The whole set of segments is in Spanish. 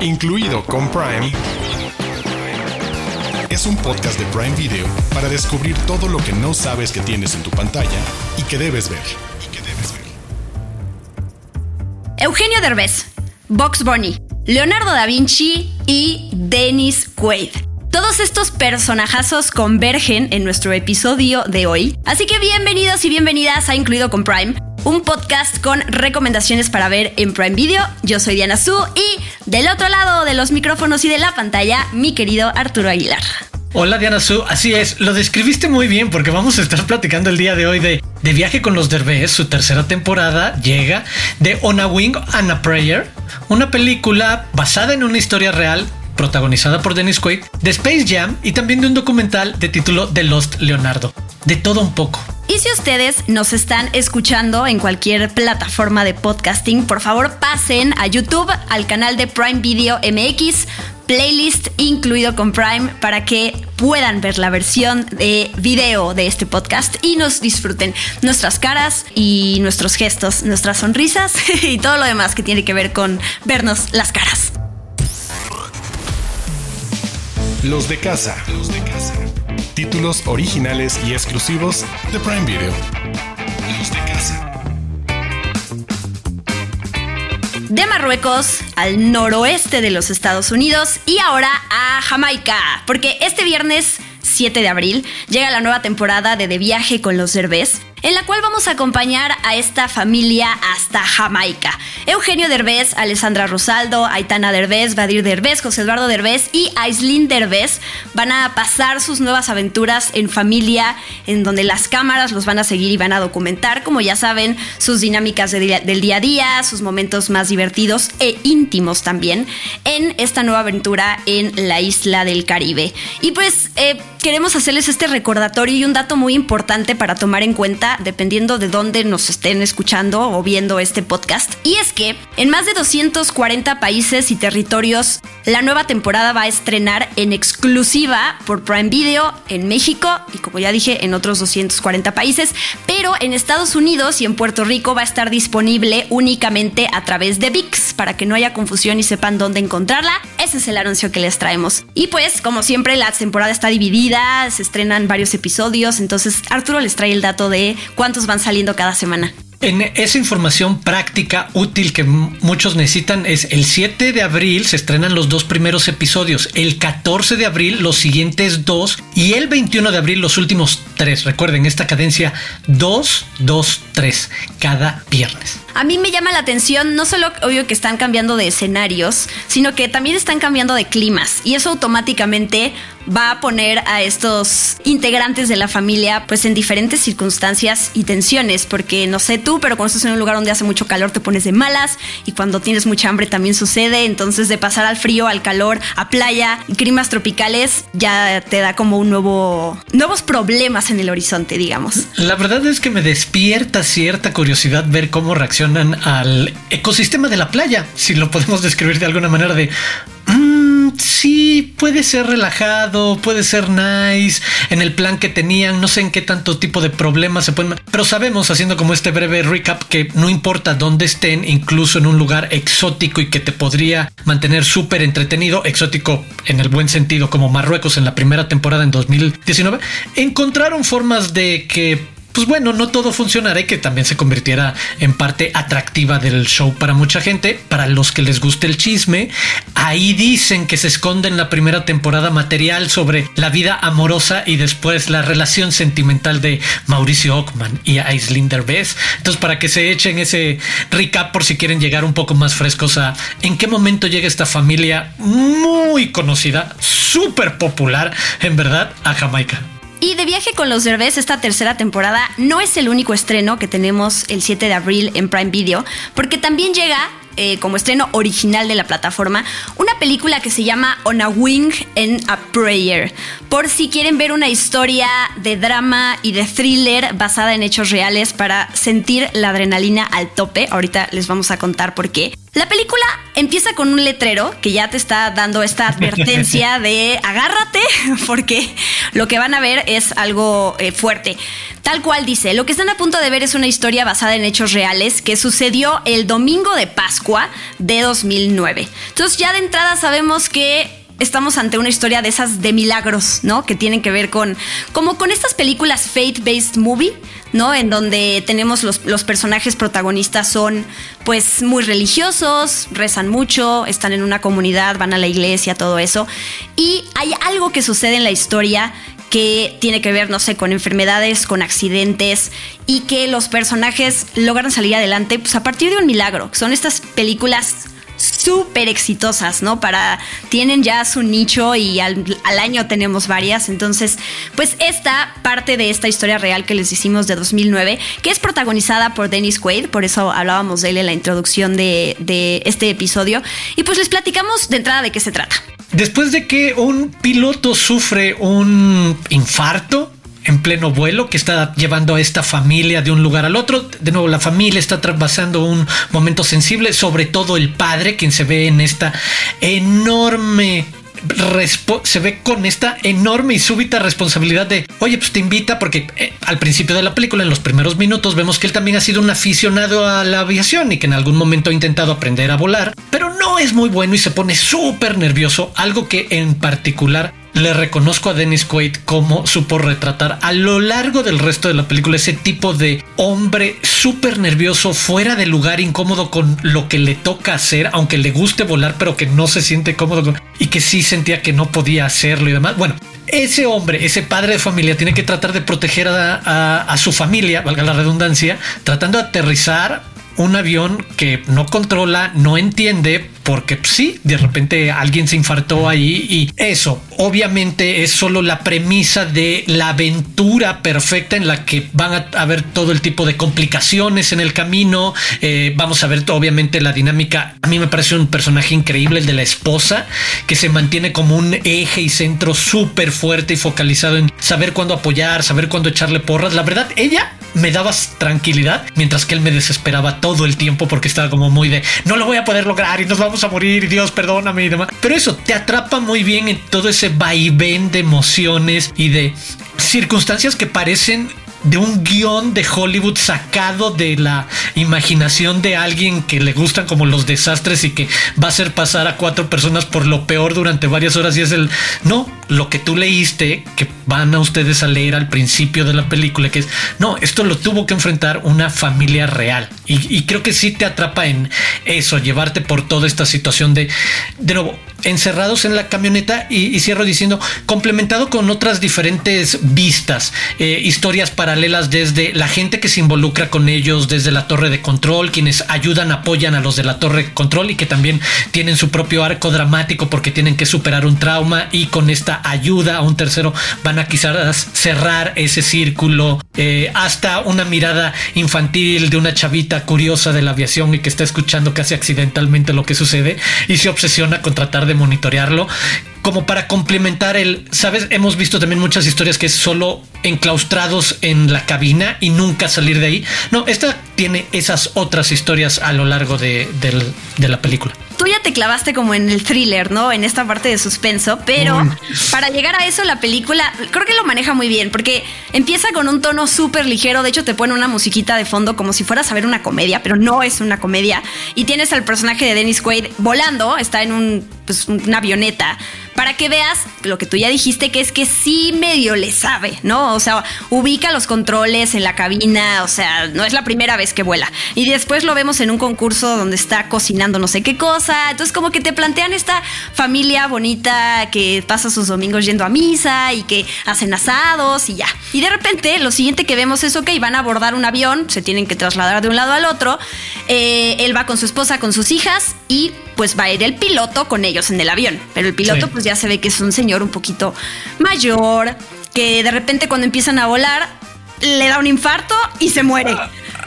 incluido con Prime, es un podcast de Prime Video para descubrir todo lo que no sabes que tienes en tu pantalla y que debes ver. Eugenio Derbez, Box Bunny, Leonardo da Vinci y Dennis Quaid. Todos estos personajazos convergen en nuestro episodio de hoy, así que bienvenidos y bienvenidas a Incluido con Prime, un podcast con recomendaciones para ver en Prime Video. Yo soy Diana Su y del otro lado de los micrófonos y de la pantalla, mi querido Arturo Aguilar. Hola Diana Su, así es, lo describiste muy bien porque vamos a estar platicando el día de hoy de, de Viaje con los Derbez, su tercera temporada llega de On a Wing and a Prayer, una película basada en una historia real protagonizada por Dennis Quaid, de Space Jam y también de un documental de título The Lost Leonardo. De todo un poco. Y si ustedes nos están escuchando en cualquier plataforma de podcasting, por favor pasen a YouTube, al canal de Prime Video MX, playlist incluido con Prime, para que puedan ver la versión de video de este podcast y nos disfruten nuestras caras y nuestros gestos, nuestras sonrisas y todo lo demás que tiene que ver con vernos las caras. Los de casa. Los de casa. Títulos originales y exclusivos de Prime Video. De Marruecos al noroeste de los Estados Unidos y ahora a Jamaica, porque este viernes 7 de abril llega la nueva temporada de De Viaje con los Derbez, en la cual vamos a acompañar a esta familia hasta Jamaica. Eugenio Derbez, Alessandra Rosaldo, Aitana Derbez, Badir Derbez, José Eduardo Derbez y Aislinn Derbez van a pasar sus nuevas aventuras en familia, en donde las cámaras los van a seguir y van a documentar, como ya saben, sus dinámicas del día a día, sus momentos más divertidos e íntimos también, en esta nueva aventura en la isla del Caribe. Y pues eh, queremos hacerles este recordatorio y un dato muy importante para tomar en cuenta dependiendo de dónde nos estén escuchando o viendo este podcast. Y es que en más de 240 países y territorios, la nueva temporada va a estrenar en exclusiva por Prime Video en México y como ya dije en otros 240 países, pero en Estados Unidos y en Puerto Rico va a estar disponible únicamente a través de VIX para que no haya confusión y sepan dónde encontrarla. Ese es el anuncio que les traemos. Y pues, como siempre, la temporada está dividida, se estrenan varios episodios, entonces Arturo les trae el dato de cuántos van saliendo cada semana. En esa información práctica útil que muchos necesitan es el 7 de abril se estrenan los dos primeros episodios, el 14 de abril los siguientes dos y el 21 de abril los últimos Recuerden esta cadencia 2, 2, 3 cada viernes. A mí me llama la atención no solo obvio que están cambiando de escenarios, sino que también están cambiando de climas y eso automáticamente va a poner a estos integrantes de la familia pues en diferentes circunstancias y tensiones, porque no sé tú, pero cuando estás en un lugar donde hace mucho calor te pones de malas y cuando tienes mucha hambre también sucede, entonces de pasar al frío, al calor, a playa climas tropicales ya te da como un nuevo nuevos problemas en el horizonte, digamos. La verdad es que me despierta cierta curiosidad ver cómo reaccionan al ecosistema de la playa, si lo podemos describir de alguna manera de... "Mm, sí, puede ser relajado, puede ser nice, en el plan que tenían, no sé en qué tanto tipo de problemas se pueden... Pero sabemos, haciendo como este breve recap, que no importa dónde estén, incluso en un lugar exótico y que te podría mantener súper entretenido, exótico en el buen sentido, como Marruecos en la primera temporada en 2019, encontraron formas de que pues bueno, no todo funcionara y que también se convirtiera en parte atractiva del show para mucha gente, para los que les guste el chisme. Ahí dicen que se esconde en la primera temporada material sobre la vida amorosa y después la relación sentimental de Mauricio Ockman y Aislinn Derbez. Entonces, para que se echen ese recap por si quieren llegar un poco más frescos a en qué momento llega esta familia muy conocida, súper popular, en verdad, a Jamaica. Y de viaje con los Derbez, esta tercera temporada no es el único estreno que tenemos el 7 de abril en Prime Video, porque también llega eh, como estreno original de la plataforma una película que se llama On a Wing and a Prayer. Por si quieren ver una historia de drama y de thriller basada en hechos reales para sentir la adrenalina al tope, ahorita les vamos a contar por qué. La película empieza con un letrero que ya te está dando esta advertencia de agárrate porque lo que van a ver es algo eh, fuerte. Tal cual dice, lo que están a punto de ver es una historia basada en hechos reales que sucedió el domingo de Pascua de 2009. Entonces ya de entrada sabemos que estamos ante una historia de esas de milagros, ¿no? Que tienen que ver con, como con estas películas faith-based movie, ¿no? En donde tenemos los, los, personajes protagonistas son pues muy religiosos, rezan mucho, están en una comunidad, van a la iglesia, todo eso. Y hay algo que sucede en la historia que tiene que ver, no sé, con enfermedades, con accidentes y que los personajes logran salir adelante pues a partir de un milagro. Son estas películas súper exitosas, ¿no? Para, tienen ya su nicho y al, año tenemos varias. Entonces, pues esta parte de esta historia real que les hicimos de 2009, que es protagonizada por Dennis Quaid, por eso hablábamos de él en la introducción de, de este episodio. Y pues les platicamos de entrada de qué se trata. Después de que un piloto sufre un infarto, en pleno vuelo que está llevando a esta familia de un lugar al otro. De nuevo, la familia está pasando un momento sensible, sobre todo el padre, quien se ve en esta enorme se ve con esta enorme y súbita responsabilidad de, oye, pues te invita porque eh, al principio de la película, en los primeros minutos, vemos que él también ha sido un aficionado a la aviación y que en algún momento ha intentado aprender a volar, pero no es muy bueno y se pone súper nervioso, algo que en particular le reconozco a Dennis Quaid como supo retratar a lo largo del resto de la película ese tipo de hombre súper nervioso, fuera de lugar, incómodo con lo que le toca hacer, aunque le guste volar, pero que no se siente cómodo y que sí sentía que no podía hacerlo y demás. Bueno, ese hombre, ese padre de familia, tiene que tratar de proteger a, a su familia, valga la redundancia, tratando de aterrizar un avión que no controla, no entiende, porque pues, sí, de repente alguien se infartó ahí y eso obviamente es solo la premisa de la aventura perfecta en la que van a haber todo el tipo de complicaciones en el camino. Eh, vamos a ver obviamente la dinámica. A mí me parece un personaje increíble el de la esposa que se mantiene como un eje y centro súper fuerte y focalizado en saber cuándo apoyar, saber cuándo echarle porras. La verdad, ella me daba tranquilidad mientras que él me desesperaba todo el tiempo porque estaba como muy de no lo voy a poder lograr y nos vamos a morir Dios perdóname y demás. Pero eso te atrapa muy bien en todo ese vaivén de emociones y de circunstancias que parecen de un guion de Hollywood sacado de la imaginación de alguien que le gustan como los desastres y que va a hacer pasar a cuatro personas por lo peor durante varias horas y es el no, lo que tú leíste que van a ustedes a leer al principio de la película que es no, esto lo tuvo que enfrentar una familia real. Y, creo que sí te atrapa en eso, llevarte por toda esta situación de de nuevo encerrados en la camioneta y, cierro diciendo complementado con otras diferentes vistas, eh, historias paralelas desde la gente que se involucra con ellos, desde la torre de control, quienes ayudan, apoyan a los de la torre de control y que también tienen su propio arco dramático porque tienen que superar un trauma y con esta ayuda a un tercero van a quizás cerrar ese círculo eh, hasta una mirada infantil de una chavita curiosa de la aviación y que está escuchando casi accidentalmente lo que sucede y se obsesiona con tratar de monitorearlo como para complementar el, sabes, hemos visto también muchas historias que es solo enclaustrados en la cabina y nunca salir de ahí. No, esta tiene esas otras historias a lo largo de, de la película. Tú ya te clavaste como en el thriller, ¿no? En esta parte de suspenso, pero para llegar a eso la película creo que lo maneja muy bien, porque empieza con un tono súper ligero, de hecho te pone una musiquita de fondo como si fueras a ver una comedia, pero no es una comedia, y tienes al personaje de Dennis Quaid volando, está en un, pues, una avioneta para que veas lo que tú ya dijiste, que es que sí medio le sabe, ¿no? O sea, ubica los controles en la cabina, o sea, no es la primera vez que vuela. Y después lo vemos en un concurso donde está cocinando no sé qué cosa. Entonces, como que te plantean esta familia bonita que pasa sus domingos yendo a misa y que hacen asados y ya. Y de repente, lo siguiente que vemos es, ok, van a abordar un avión, se tienen que trasladar de un lado al otro. Eh, él va con su esposa, con sus hijas y pues va a ir el piloto con ellos en el avión. Pero el piloto pues ya se ve que es un señor un poquito mayor, que de repente cuando empiezan a volar le da un infarto y se muere.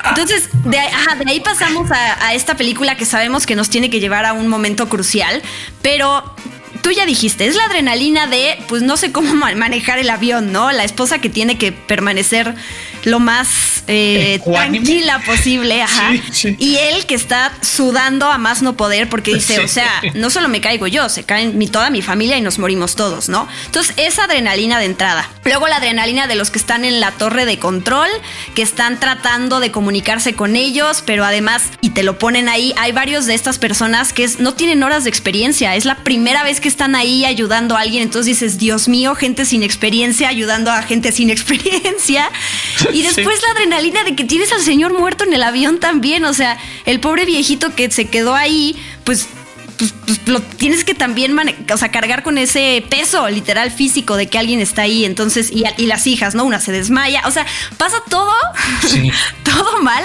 Entonces, de, ahí pasamos a, a esta película que sabemos que nos tiene que llevar a un momento crucial, pero tú ya dijiste, es la adrenalina de, pues no sé cómo manejar el avión, ¿no? La esposa que tiene que permanecer lo más eh, tranquila posible, ajá. Y él que está sudando a más no poder porque dice, o sea, no solo me caigo yo, se cae mi, toda mi familia y nos morimos todos, ¿no? Entonces, esa adrenalina de entrada. Luego la adrenalina de los que están en la torre de control, que están tratando de comunicarse con ellos, pero además, y te lo ponen ahí, hay varios de estas personas que no tienen horas de experiencia, es la primera vez que están ahí ayudando a alguien, entonces dices, Dios mío, gente sin experiencia ayudando a gente sin experiencia. Y después la adrenalina de que tienes al señor muerto en el avión también, o sea, el pobre viejito que se quedó ahí, pues pues, pues, lo tienes que también o sea, cargar con ese peso literal físico de que alguien está ahí. Entonces, y, las hijas, ¿no? Una se desmaya. O sea, pasa todo, todo mal.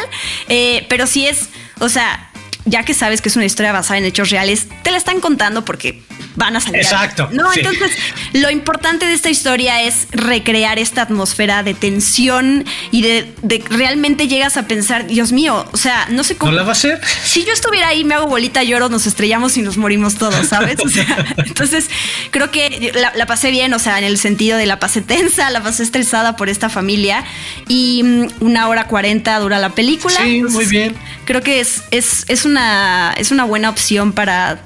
Eh, pero sí es, o sea, ya que sabes que es una historia basada en hechos reales, te la están contando porque van a salir. Exacto. No, entonces lo importante de esta historia es recrear esta atmósfera de tensión y de, realmente llegas a pensar, Dios mío, o sea, no sé cómo. ¿No la va a hacer? Si yo estuviera ahí, me hago bolita, lloro, nos estrellamos y nos morimos todos, ¿sabes? O sea, entonces creo que la, pasé bien, o sea, en el sentido de la pasé tensa, la pasé estresada por esta familia y mm, una hora cuarenta dura la película. Sí, muy bien. Creo que es, es, es, una, es una buena opción para,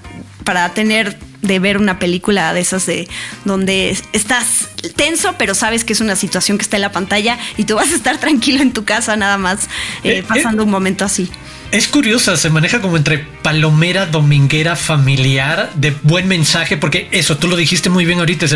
para tener de ver una película de esas de donde estás tenso, pero sabes que es una situación que está en la pantalla y tú vas a estar tranquilo en tu casa nada más eh, eh, pasando un momento así. Es curiosa, se maneja como entre palomera, dominguera, familiar, de buen mensaje, porque eso, tú lo dijiste muy bien ahorita,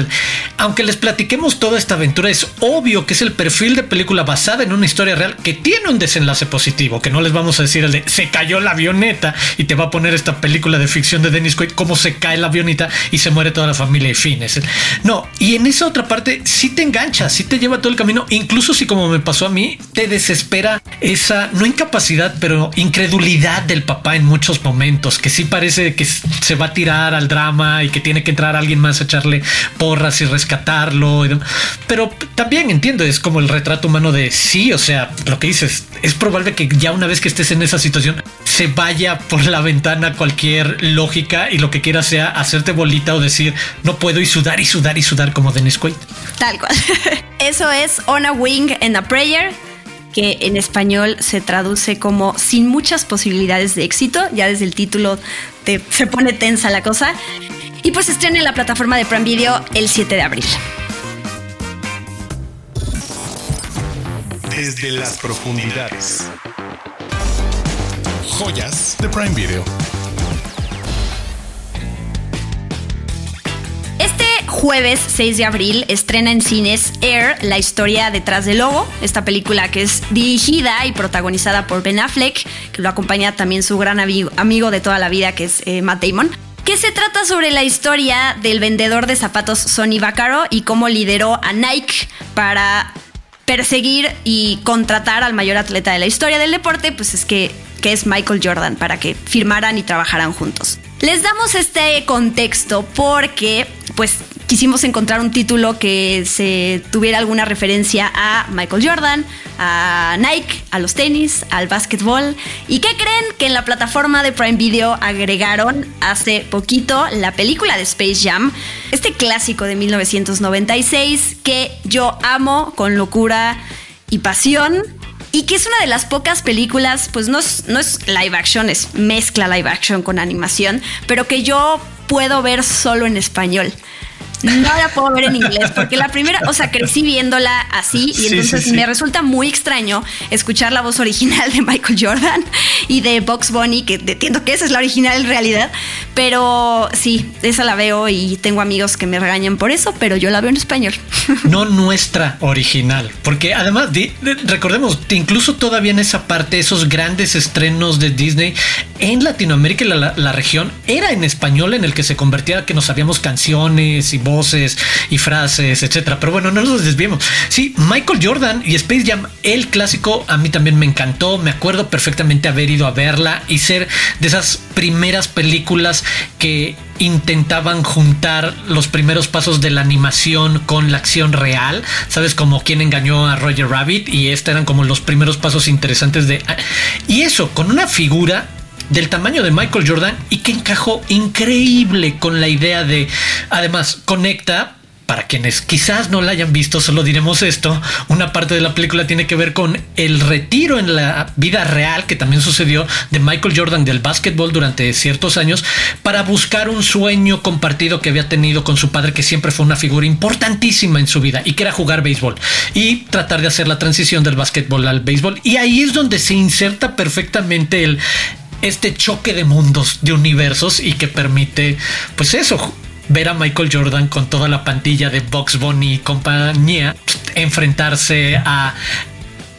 aunque les platiquemos toda esta aventura, es obvio que es el perfil de película basada en una historia real que tiene un desenlace positivo, que no les vamos a decir el de se cayó la avioneta y te va a poner esta película de ficción de Dennis Quaid, cómo se cae la avioneta y se muere toda la familia y fines. No, y en esa otra parte sí te engancha, sí te lleva todo el camino, incluso si como me pasó a mí, te desespera esa, no incapacidad, pero incredulidad del papá en muchos momentos, que sí parece que se va a tirar al drama y que tiene que entrar alguien más a echarle porras y rescatarlo. Pero también entiendo, es como el retrato humano de sí, o sea, lo que dices, es probable que ya una vez que estés en esa situación se vaya por la ventana cualquier lógica y lo que quiera sea hacerte bolita o decir no puedo y sudar y sudar y sudar como Dennis Quaid. Tal cual. Eso es On a Wing and a Prayer que en español se traduce como sin muchas posibilidades de éxito. Ya desde el título se pone tensa la cosa. Y pues estrena en la plataforma de Prime Video el 7 de abril. Desde las profundidades. Joyas de Prime Video. Jueves 6 de abril estrena en cines Air, la historia detrás del logo, esta película que es dirigida y protagonizada por Ben Affleck, que lo acompaña también su gran amigo, de toda la vida que es eh, Matt Damon que se trata sobre la historia del vendedor de zapatos Sonny Vaccaro y cómo lideró a Nike para perseguir y contratar al mayor atleta de la historia del deporte, pues es que, que es Michael Jordan, para que firmaran y trabajaran juntos. Les damos este contexto porque, pues, quisimos encontrar un título que se tuviera alguna referencia a Michael Jordan, a Nike, a los tenis, al básquetbol. ¿Y qué creen? Que en la plataforma de Prime Video agregaron hace poquito la película de Space Jam, este clásico de 1996 que yo amo con locura y pasión. Y que es una de las pocas películas, pues no es, no es live action, es mezcla live action con animación, pero que yo puedo ver solo en español no la puedo ver en inglés porque la primera, o sea, crecí viéndola así y entonces me resulta muy extraño escuchar la voz original de Michael Jordan y de Box Bunny, que entiendo que esa es la original en realidad, pero sí, esa la veo y tengo amigos que me regañan por eso, pero yo la veo en español. No nuestra original, porque además, recordemos, incluso todavía en esa parte, esos grandes estrenos de Disney en Latinoamérica y la, región, era en español en el que se convertía que nos sabíamos canciones y voces y frases, etcétera. Pero bueno, no nos desviemos. Sí, Michael Jordan y Space Jam, el clásico, a mí también me encantó. Me acuerdo perfectamente haber ido a verla y ser de esas primeras películas que intentaban juntar los primeros pasos de la animación con la acción real, sabes como quien engañó a Roger Rabbit y este eran como los primeros pasos interesantes de y eso con una figura del tamaño de Michael Jordan y que encajó increíble con la idea de, además, conecta para quienes quizás no la hayan visto, solo diremos esto, una parte de la película tiene que ver con el retiro en la vida real que también sucedió de Michael Jordan del básquetbol durante ciertos años para buscar un sueño compartido que había tenido con su padre que siempre fue una figura importantísima en su vida y que era jugar béisbol y tratar de hacer la transición del básquetbol al béisbol. Y ahí es donde se inserta perfectamente el este choque de mundos, de universos y que permite, pues eso, ver a Michael Jordan con toda la pantilla de Box Bunny y compañía enfrentarse a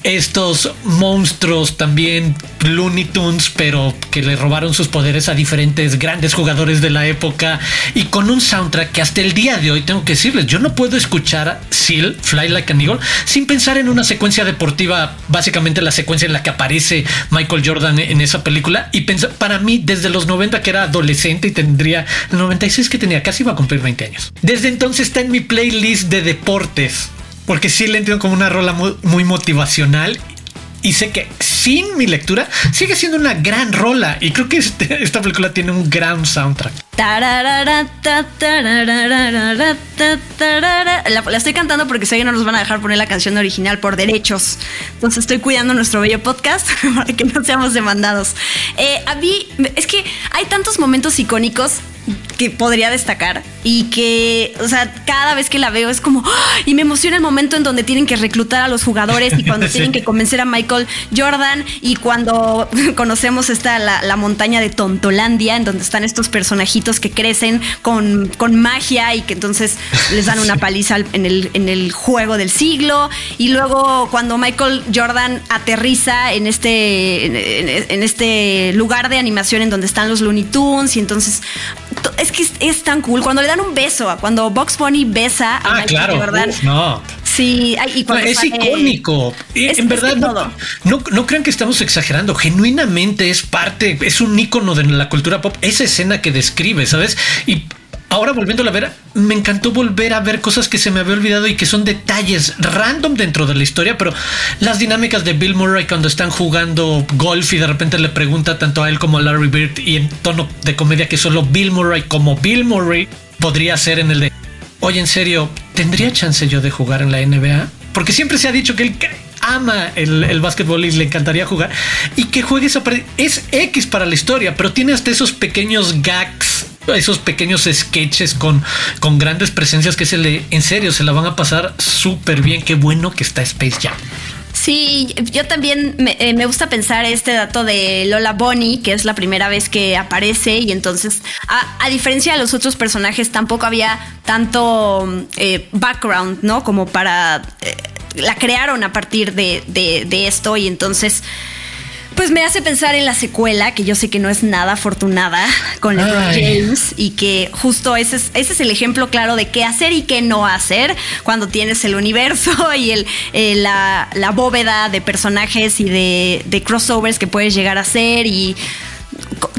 estos monstruos también Looney Tunes, pero que le robaron sus poderes a diferentes grandes jugadores de la época y con un soundtrack que hasta el día de hoy tengo que decirles, yo no puedo escuchar Seal, Fly Like an Eagle, sin pensar en una secuencia deportiva, básicamente la secuencia en la que aparece Michael Jordan en esa película y pensar, para mí desde los 90 que era adolescente y tendría el 96 que tenía, casi iba a cumplir 20 años. Desde entonces está en mi playlist de deportes porque sí le entiendo como una rola muy, motivacional y sé que sin mi lectura sigue siendo una gran rola y creo que este, esta película tiene un gran soundtrack. La, estoy cantando porque sé que no nos van a dejar poner la canción original por derechos. Entonces estoy cuidando nuestro bello podcast para que no seamos demandados. Eh, a mí es que hay tantos momentos icónicos que podría destacar y que, o sea, cada vez que la veo es como, ¡ah! y me emociona el momento en donde tienen que reclutar a los jugadores y cuando tienen que convencer a Michael Jordan y cuando conocemos esta, la, montaña de Tontolandia, en donde están estos personajitos que crecen con, con magia y que entonces les dan una paliza en el, en el juego del siglo. Y luego cuando Michael Jordan aterriza en este, en, en este lugar de animación en donde están los Looney Tunes y entonces es que es, tan cool. Cuando le dan un beso, cuando Box Bunny besa a ah, claro. Jordan. no. Sí, y es icónico. en verdad, no, no, crean que estamos exagerando. Genuinamente es parte, es un icono de la cultura pop. Esa escena que describe, ¿sabes? Y ahora volviéndola a ver, me encantó volver a ver cosas que se me había olvidado y que son detalles random dentro de la historia, pero las dinámicas de Bill Murray cuando están jugando golf y de repente le pregunta tanto a él como a Larry Bird y en tono de comedia que solo Bill Murray como Bill Murray podría ser en el de, oye, en serio, ¿tendría chance yo de jugar en la NBA? Porque siempre se ha dicho que él ama el, el básquetbol y le encantaría jugar y que juegue esa... Es X para la historia, pero tiene hasta esos pequeños gags esos pequeños sketches con, con grandes presencias que se le, en serio, se la van a pasar súper bien. Qué bueno que está Space Jam. Sí, yo también eh, me, gusta pensar este dato de Lola Bonnie, que es la primera vez que aparece y entonces, a, diferencia de los otros personajes, tampoco había tanto eh, background, ¿no? Como para... Eh, la crearon a partir de, de esto y entonces pues me hace pensar en la secuela, que yo sé que no es nada afortunada con LeBron James y que justo ese es, ese es el ejemplo claro de qué hacer y qué no hacer cuando tienes el universo y el, eh, la, la, bóveda de personajes y de, de crossovers que puedes llegar a hacer y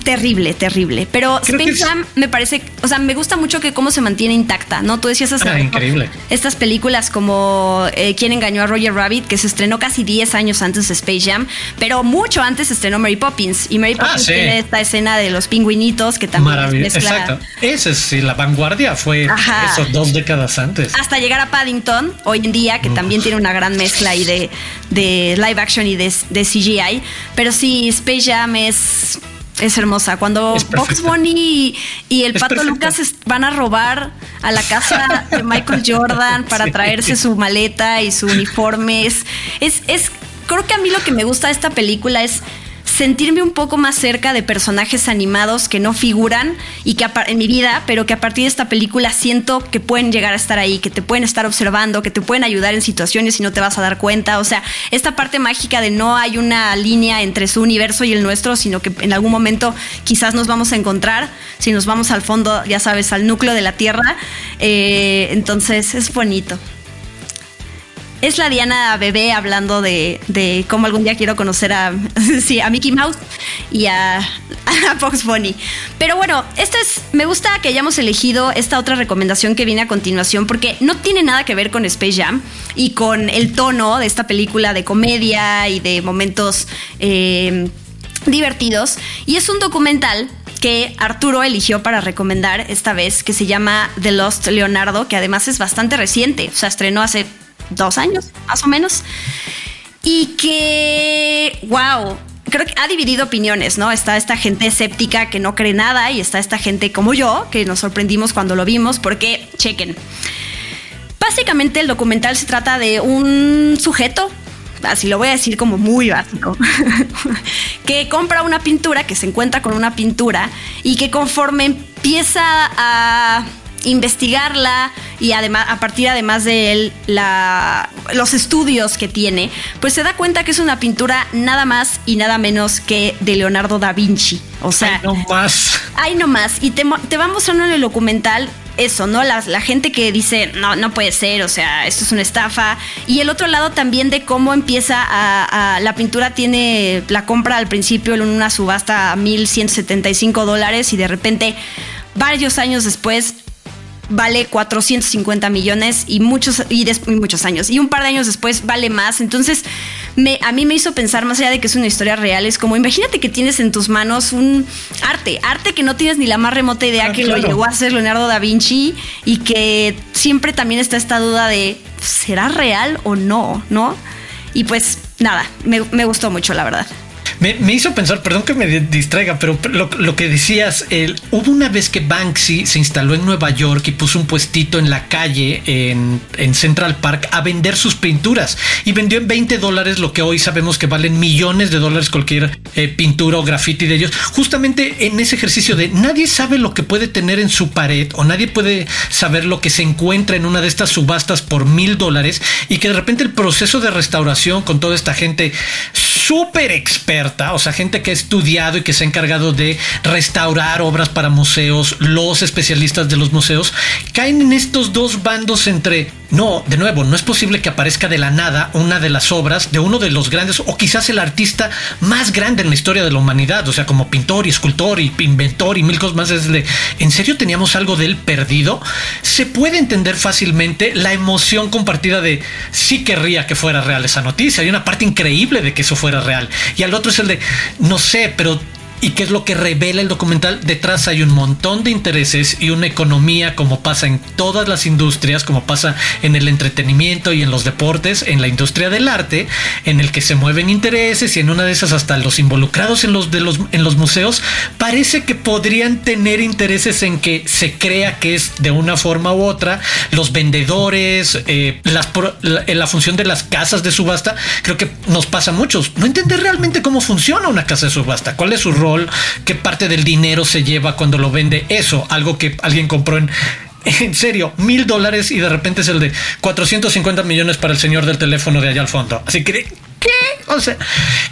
terrible, terrible. Pero Space Jam me parece, o sea, me gusta mucho que cómo se mantiene intacta, ¿no? Tú decías hace ah, increíble. estas películas como eh, Quién engañó a Roger Rabbit, que se estrenó casi 10 años antes de Space Jam, pero mucho antes se estrenó Mary Poppins. Y Mary ah, Poppins tiene esta escena de los pingüinitos que también Maravilloso. Exacto. Esa es la vanguardia, fue eso dos décadas antes. Hasta llegar a Paddington, hoy en día, que también tiene una gran mezcla ahí de, de live action y de, de CGI. Pero sí, Space Jam es es hermosa. Cuando Box Bunny y, el Pato Lucas van a robar a la casa de Michael Jordan para traerse su maleta y su uniforme. Es, es, es, creo que a mí lo que me gusta de esta película es sentirme un poco más cerca de personajes animados que no figuran y que en mi vida, pero que a partir de esta película siento que pueden llegar a estar ahí, que te pueden estar observando, que te pueden ayudar en situaciones y no te vas a dar cuenta. O sea, esta parte mágica de no hay una línea entre su universo y el nuestro, sino que en algún momento quizás nos vamos a encontrar, si nos vamos al fondo, ya sabes, al núcleo de la Tierra. Eh, entonces es bonito es la Diana bebé hablando de, cómo algún día quiero conocer a, sí, a Mickey Mouse y a, Fox Bunny. Pero bueno, esto es, me gusta que hayamos elegido esta otra recomendación que viene a continuación porque no tiene nada que ver con Space Jam y con el tono de esta película de comedia y de momentos eh, divertidos. Y es un documental que Arturo eligió para recomendar esta vez, que se llama The Lost Leonardo, que además es bastante reciente, o sea, estrenó hace dos años, más o menos. Y que, wow, creo que ha dividido opiniones, ¿no? Está esta gente escéptica que no cree nada y está esta gente como yo, que nos sorprendimos cuando lo vimos, porque, chequen. Básicamente el documental se trata de un sujeto, así lo voy a decir como muy básico, que compra una pintura, que se encuentra con una pintura y que conforme empieza a investigarla y además a partir además de él la, los estudios que tiene, pues se da cuenta que es una pintura nada más y nada menos que de Leonardo da Vinci. O sea, Ay, no más. Ay, no más. Y te, te va mostrando en el documental eso, ¿no? La, la, gente que dice, no, no puede ser, o sea, esto es una estafa. Y el otro lado también de cómo empieza a, a la pintura tiene la compra al principio en una subasta a 1.175 dólares y de repente, varios años después, vale 450 millones y muchos, y, des, y, muchos años. Y un par de años después vale más. Entonces, me, a mí me hizo pensar, más allá de que es una historia real, es como, imagínate que tienes en tus manos un arte, arte que no tienes ni la más remota idea ah, que claro. lo llegó a hacer Leonardo da Vinci y que siempre también está esta duda de, ¿será real o no? ¿No? Y pues nada, me, me gustó mucho, la verdad. Me, hizo pensar, perdón que me distraiga, pero lo, que decías, el, hubo una vez que Banksy se instaló en Nueva York y puso un puestito en la calle en, en Central Park a vender sus pinturas y vendió en 20 dólares lo que hoy sabemos que valen millones de dólares cualquier eh, pintura o graffiti de ellos. Justamente en ese ejercicio de nadie sabe lo que puede tener en su pared o nadie puede saber lo que se encuentra en una de estas subastas por mil dólares y que de repente el proceso de restauración con toda esta gente súper experta, o sea, gente que ha estudiado y que se ha encargado de restaurar obras para museos, los especialistas de los museos, caen en estos dos bandos entre, no, de nuevo, no es posible que aparezca de la nada una de las obras de uno de los grandes, o quizás el artista más grande en la historia de la humanidad, o sea, como pintor y escultor y inventor y mil cosas más, es de, ¿en serio teníamos algo de él perdido? Se puede entender fácilmente la emoción compartida de, sí querría que fuera real esa noticia, hay una parte increíble de que eso fuera real. Y al otro el de, no sé, pero ¿Y qué es lo que revela el documental? Detrás hay un montón de intereses y una economía como pasa en todas las industrias, como pasa en el entretenimiento y en los deportes, en la industria del arte, en el que se mueven intereses y en una de esas hasta los involucrados en los, de los, en los museos, parece que podrían tener intereses en que se crea que es de una forma u otra, los vendedores, eh, la, la función de las casas de subasta, creo que nos pasa a muchos. No entender realmente cómo funciona una casa de subasta, cuál es su rol qué parte del dinero se lleva cuando lo vende. Eso, algo que alguien compró en en serio, mil dólares y de repente es el de 450 millones para el señor del teléfono de allá al fondo. Así que, ¿qué? O sea,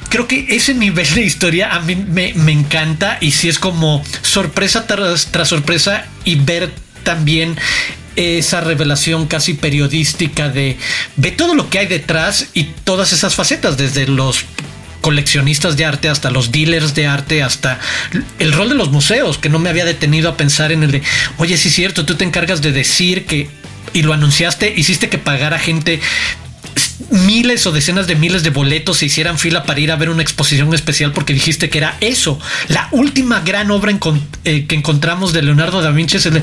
creo que ese nivel de historia a mí me, me encanta y si es como sorpresa tras, tras sorpresa y ver también esa revelación casi periodística de ve todo lo que hay detrás y todas esas facetas, desde los coleccionistas de arte, hasta los dealers de arte, hasta el rol de los museos, que no me había detenido a pensar en el de, oye, sí es cierto, tú te encargas de decir que, y lo anunciaste, hiciste que pagara gente miles o decenas de miles de boletos se hicieran fila para ir a ver una exposición especial porque dijiste que era eso, la última gran obra eh, que encontramos de Leonardo da Vinci es el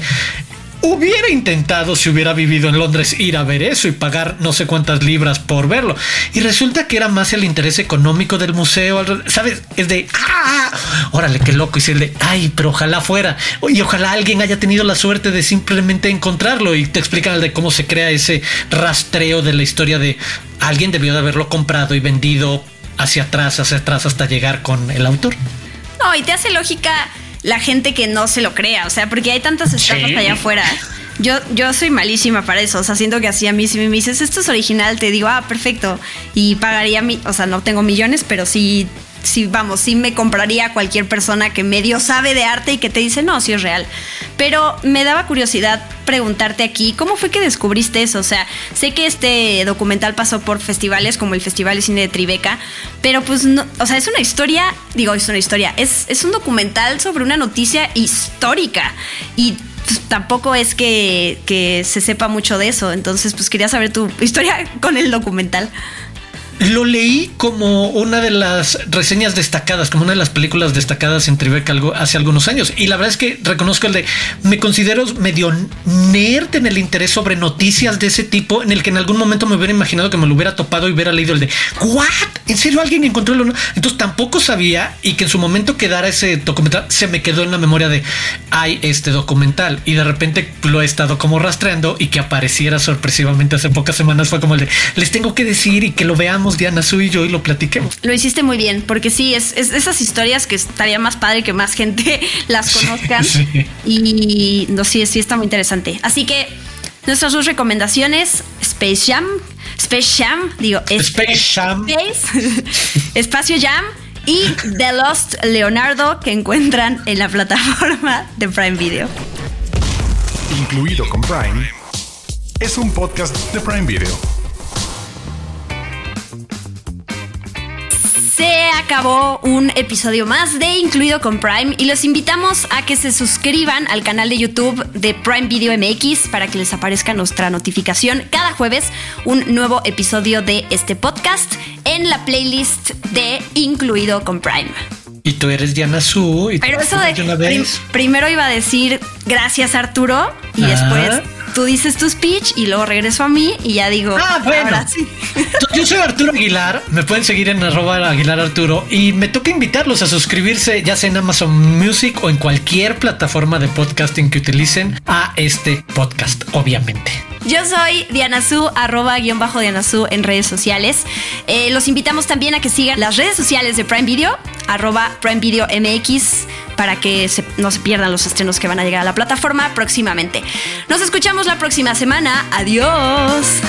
hubiera intentado si hubiera vivido en Londres ir a ver eso y pagar no sé cuántas libras por verlo. Y resulta que era más el interés económico del museo, ¿sabes? Es de, ah, órale, qué loco. Y se de, ay, pero ojalá fuera. Y ojalá alguien haya tenido la suerte de simplemente encontrarlo y te explican de cómo se crea ese rastreo de la historia de alguien debió de haberlo comprado y vendido hacia atrás, hacia atrás hasta llegar con el autor. No, y te hace lógica la gente que no se lo crea, o sea, porque hay tantas estafas sí. allá afuera. Yo, yo soy malísima para eso, o sea, siento que así a mí si me dices esto es original, te digo, ah, perfecto, y pagaría, mi, o sea, no tengo millones, pero sí, sí, vamos, sí me compraría cualquier persona que medio sabe de arte y que te dice, no, sí es real. Pero me daba curiosidad preguntarte aquí, ¿cómo fue que descubriste eso? O sea, sé que este documental pasó por festivales como el Festival de Cine de Tribeca, pero pues, no, o sea, es una historia, digo, es una historia, es, es un documental sobre una noticia histórica y pues, tampoco es que, que, se sepa mucho de eso. Entonces, pues quería saber tu historia con el documental. Lo leí como una de las reseñas destacadas, como una de las películas destacadas en Tribeca algo, hace algunos años. Y la verdad es que reconozco el de, me considero medio nerd en el interés sobre noticias de ese tipo, en el que en algún momento me hubiera imaginado que me lo hubiera topado y hubiera leído el de, ¿what? ¿En serio alguien encontró el Entonces tampoco sabía y que en su momento quedara ese documental, se me quedó en la memoria de, hay este documental. Y de repente lo he estado como rastreando y que apareciera sorpresivamente hace pocas semanas fue como el de, les tengo que decir y que lo veamos Diana Su y yo y lo platiquemos. Lo hiciste muy bien, porque sí, es, esas historias que estaría más padre que más gente las conozcan. Y no, sí, sí está muy interesante. Así que nuestras dos recomendaciones, Space Jam, Space Jam, digo, Space Jam, Espacio Jam y The Lost Leonardo que encuentran en la plataforma de Prime Video. Incluido con Prime, es un podcast de Prime Video. Se acabó un episodio más de Incluido con Prime y los invitamos a que se suscriban al canal de YouTube de Prime Video MX para que les aparezca nuestra notificación cada jueves un nuevo episodio de este podcast en la playlist de Incluido con Prime. Y tú eres Diana Su. Y Pero eso de primero iba a decir gracias Arturo y después tú dices tu speech y luego regreso a mí y ya digo, ah, bueno. Ahora sí. Yo soy Arturo Aguilar, me pueden seguir en arroba Aguilar Arturo y me toca invitarlos a suscribirse ya sea en Amazon Music o en cualquier plataforma de podcasting que utilicen a este podcast, obviamente. Yo soy Diana Su, arroba guion bajo Diana Su en redes sociales. Eh, los invitamos también a que sigan las redes sociales de Prime Video, arroba Prime Video MX, para que no se pierdan los estrenos que van a llegar a la plataforma próximamente. Nos escuchamos la próxima semana. Adiós.